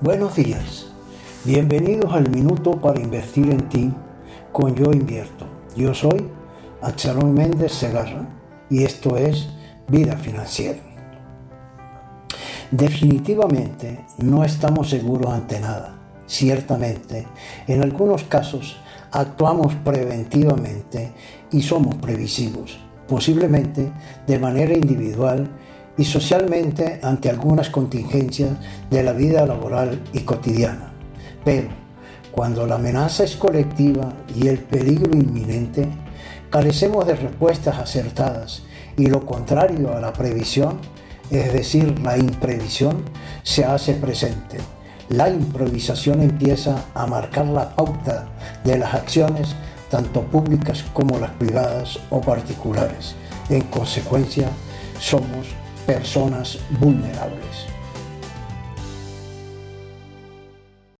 Buenos días. Bienvenidos al Minuto para Invertir en Ti con Yo Invierto. Yo soy Axelón Méndez Segarra y esto es Vida Financiera. Definitivamente no estamos seguros ante nada. Ciertamente, en algunos casos actuamos preventivamente y somos previsivos, posiblemente de manera individual y socialmente ante algunas contingencias de la vida laboral y cotidiana. Pero cuando la amenaza es colectiva y el peligro inminente, carecemos de respuestas acertadas y lo contrario a la previsión, es decir, la imprevisión, se hace presente. La improvisación empieza a marcar la pauta de las acciones, tanto públicas como las privadas o particulares. En consecuencia, somos personas vulnerables.